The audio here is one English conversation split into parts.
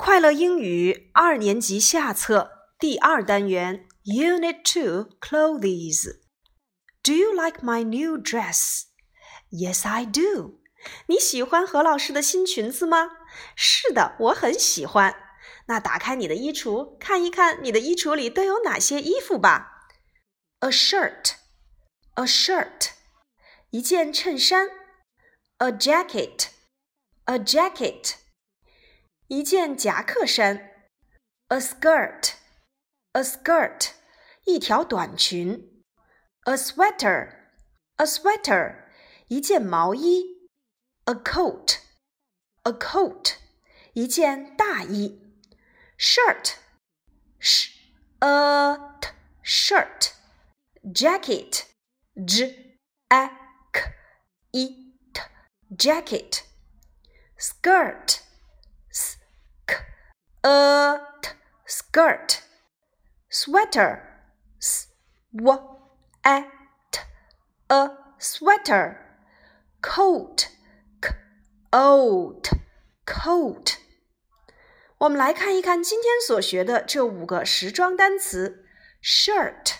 快乐英语二年级下册第二单元 Unit Two Clothes. Do you like my new dress? Yes, I do. 你喜欢何老师的新裙子吗？是的，我很喜欢。那打开你的衣橱，看一看你的衣橱里都有哪些衣服吧。A shirt, a shirt，一件衬衫。A jacket, a jacket。 一件夹克衫，a skirt，a skirt，一条短裙，a sweater，a sweater，一件毛衣，a coat，a coat，一件大衣，shirt，sh a t shirt，jacket，j a k e t，jacket，skirt。 a t skirt sweater s w a t a sweater coat c o a t coat。我们来看一看今天所学的这五个时装单词：shirt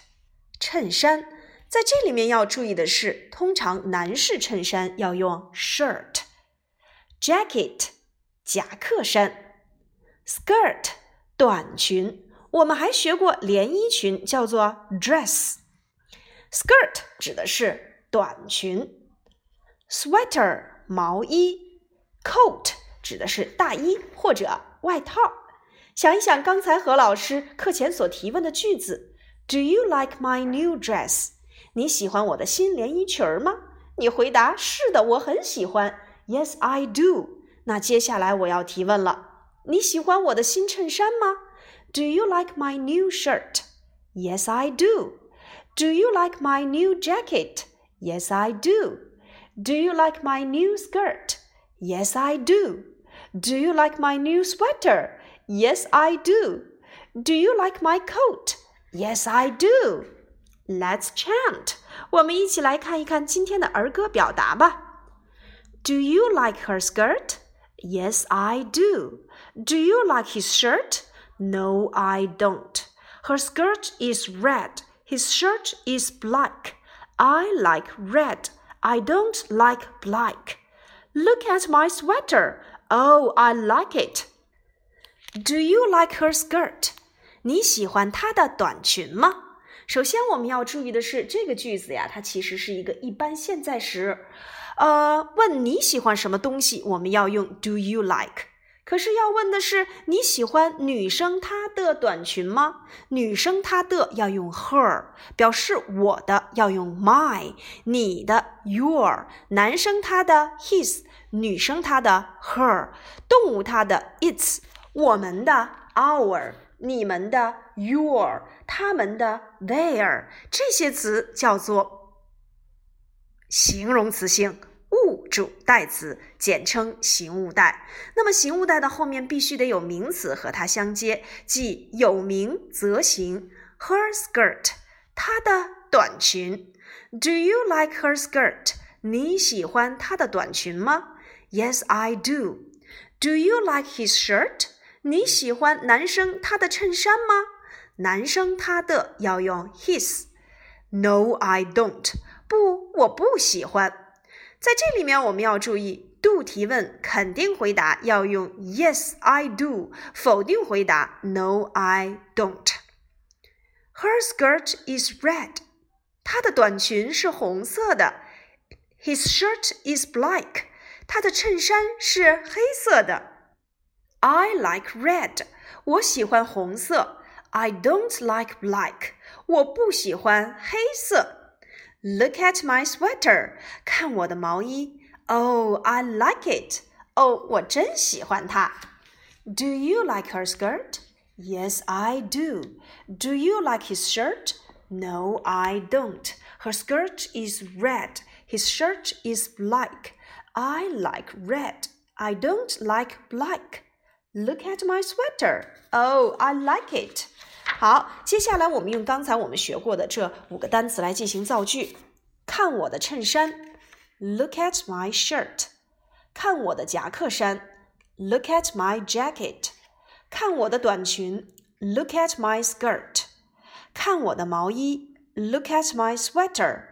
衬衫，在这里面要注意的是，通常男士衬衫要用 shirt；jacket 夹克衫。 Skirt 短裙，我们还学过连衣裙，叫做 dress。skirt 指的是短裙，sweater 毛衣，coat 指的是大衣或者外套。想一想刚才何老师课前所提问的句子：Do you like my new dress？你喜欢我的新连衣裙吗？你回答是的，我很喜欢。Yes, I do。那接下来我要提问了。你喜欢我的新衬衫吗？Do you like my new shirt? Yes, I do. Do you like my new jacket? Yes, I do. Do you like my new skirt? Yes, I do. Do you like my new sweater? Yes, I do. Do you like my coat? Yes, I do. Let's chant. 我们一起来看一看今天的儿歌表达吧。Do you like her skirt? Yes, I do. Do you like his shirt? No, I don't. Her skirt is red. His shirt is black. I like red. I don't like black. Look at my sweater. Oh, I like it. Do you like her skirt? 你喜欢她的短裙吗？首先，我们要注意的是，这个句子呀，它其实是一个一般现在时。 呃，问你喜欢什么东西，我们要用 Do you like？可是要问的是你喜欢女生她的短裙吗？女生她的要用 her，表示我的要用 my，你的 your，男生他的 his，女生她的 her，动物它的 its，我们的 our，你们的 your，他们的 their，这些词叫做形容词性。主代词，简称形物代。那么形物代的后面必须得有名词和它相接，即有名则形。Her skirt，她的短裙。Do you like her skirt？你喜欢她的短裙吗？Yes, I do. Do you like his shirt？你喜欢男生他的衬衫吗？男生他的要用 his。No, I don't. 不，我不喜欢。在这里面，我们要注意，do 提问肯定回答要用 Yes I do，否定回答 No I don't。Her skirt is red，她的短裙是红色的。His shirt is black，他的衬衫是黑色的。I like red，我喜欢红色。I don't like black，我不喜欢黑色。 Look at my sweater，看我的毛衣。Oh, I like it. 哦，我真喜欢它。Do you like her skirt? Yes, I do. Do you like his shirt? No, I don't. Her skirt is red. His shirt is black. I like red. I don't like black. Look at my sweater. Oh, I like it. 好，接下来我们用刚才我们学过的这五个单词来进行造句。看我的衬衫，Look at my shirt。看我的夹克衫，Look at my jacket。 看我的短裙，Look at my skirt。看我的毛衣，Look at my sweater。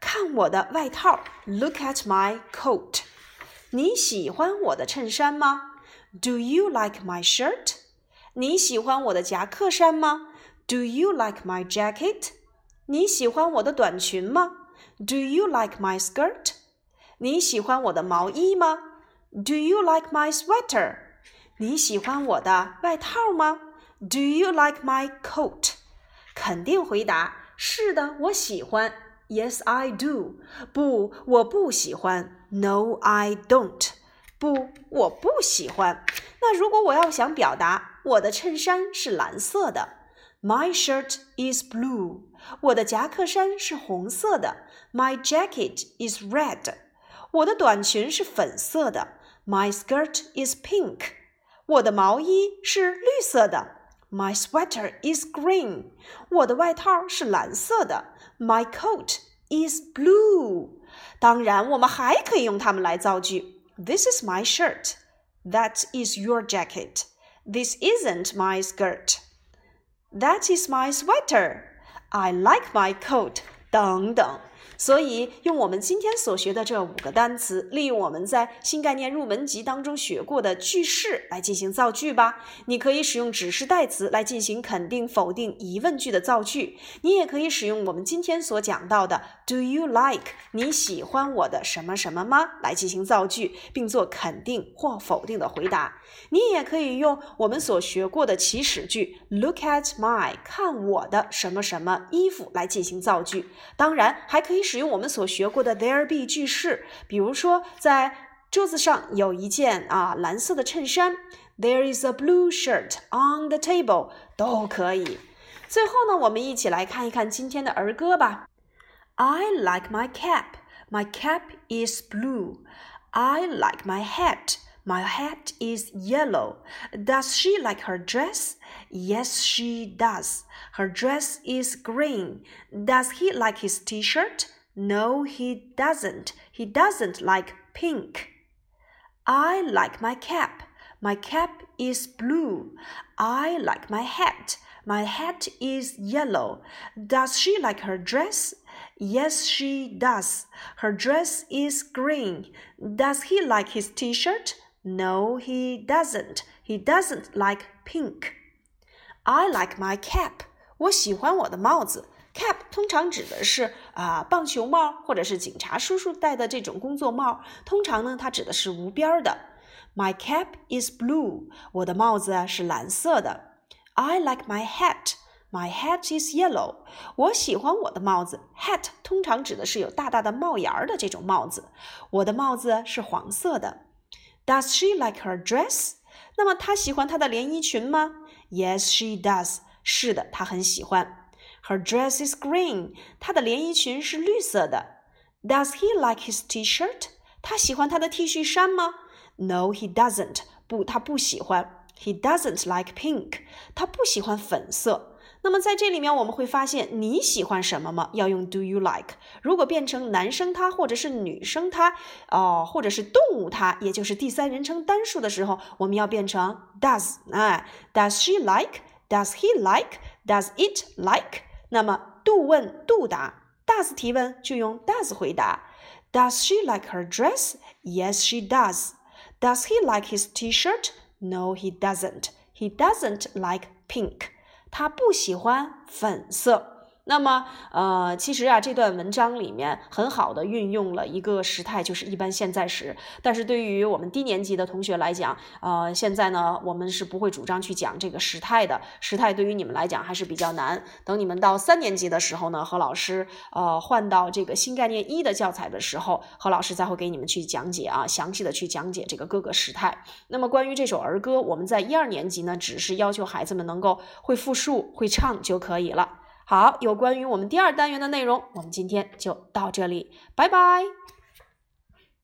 看我的外套，Look at my coat。你喜欢我的衬衫吗？Do you like my shirt？ 你喜欢我的夹克衫吗？Do you like my jacket？你喜欢我的短裙吗？Do you like my skirt？你喜欢我的毛衣吗？Do you like my sweater？你喜欢我的外套吗？Do you like my coat？肯定回答：是的，我喜欢。Yes, I do。不，我不喜欢。No, I don't。 不，我不喜欢。那如果我要想表达我的衬衫是蓝色的，My shirt is blue。我的夹克衫是红色的，My jacket is red。我的短裙是粉色的，My skirt is pink。我的毛衣是绿色的，My sweater is green。我的外套是蓝色的，My coat is blue。当然，我们还可以用它们来造句。This is my shirt. That is your jacket. This isn't my skirt. That is my sweater. I like my coat. 等等。所以，用我们今天所学的这五个单词，利用我们在新概念入门级当中学过的句式来进行造句吧。你可以使用指示代词来进行肯定、否定、疑问句的造句。你也可以使用我们今天所讲到的 “Do you like？” 你喜欢我的什么什么吗？来进行造句，并做肯定或否定的回答。你也可以用我们所学过的祈使句 “Look at my，看我的什么什么衣服”来进行造句。当然，还可可以。使用我们所学过的 there be 句式，比如说在桌子上有一件啊蓝色的衬衫，there is a blue shirt on the table，都可以。最后呢，我们一起来看一看今天的儿歌吧。I like my cap. My cap is blue. I like my hat. My hat is yellow. Does she like her dress? Yes, she does. Her dress is green. Does he like his t shirt? No, he doesn't. He doesn't like pink. I like my cap. My cap is blue. I like my hat. My hat is yellow. Does she like her dress? Yes, she does. Her dress is green. Does he like his t shirt? No, he doesn't. He doesn't like pink. I like my cap. 我喜欢我的帽子。Cap 通常指的是啊棒球帽或者是警察叔叔戴的这种工作帽，通常呢它指的是无边的。My cap is blue，我的帽子是蓝色的。I like my hat，my hat is yellow，我喜欢我的帽子。Hat 通常指的是有大大的帽檐儿的这种帽子，我的帽子是黄色的。Does she like her dress？那么她喜欢她的连衣裙吗？Yes, she does。是的，她很喜欢。Her dress is green. 她的连衣裙是绿色的。Does he like his T-shirt? 他喜欢他的 T 恤衫吗？No, he doesn't. 不，他不喜欢。He doesn't like pink. 他不喜欢粉色。 那么在这里面我们会发现，你喜欢什么吗？要用 Do you like？如果变成男生他或者是女生他哦，或者是动物它，也就是第三人称单数的时候，我们要变成 Does。哎，Does she like? Does he like? Does it like? 那么，do 问 do 答，does 提问就用 does 回答。Does she like her dress? Yes, she does. Does he like his T-shirt? No, he doesn't. He doesn't like pink. 他不喜欢粉色。那么，呃，其实啊，这段文章里面很好的运用了一个时态，就是一般现在时。但是对于我们低年级的同学来讲，呃，现在呢，我们是不会主张去讲这个时态的。时态对于你们来讲还是比较难。等你们到三年级的时候呢，何老师呃换到这个新概念一的教材的时候，何老师再会给你们去讲解啊，详细的去讲解这个各个时态。那么关于这首儿歌，我们在一二年级呢，只是要求孩子们能够会复述、会唱就可以了。好，有关于我们第二单元的内容，我们今天就到这里，拜拜。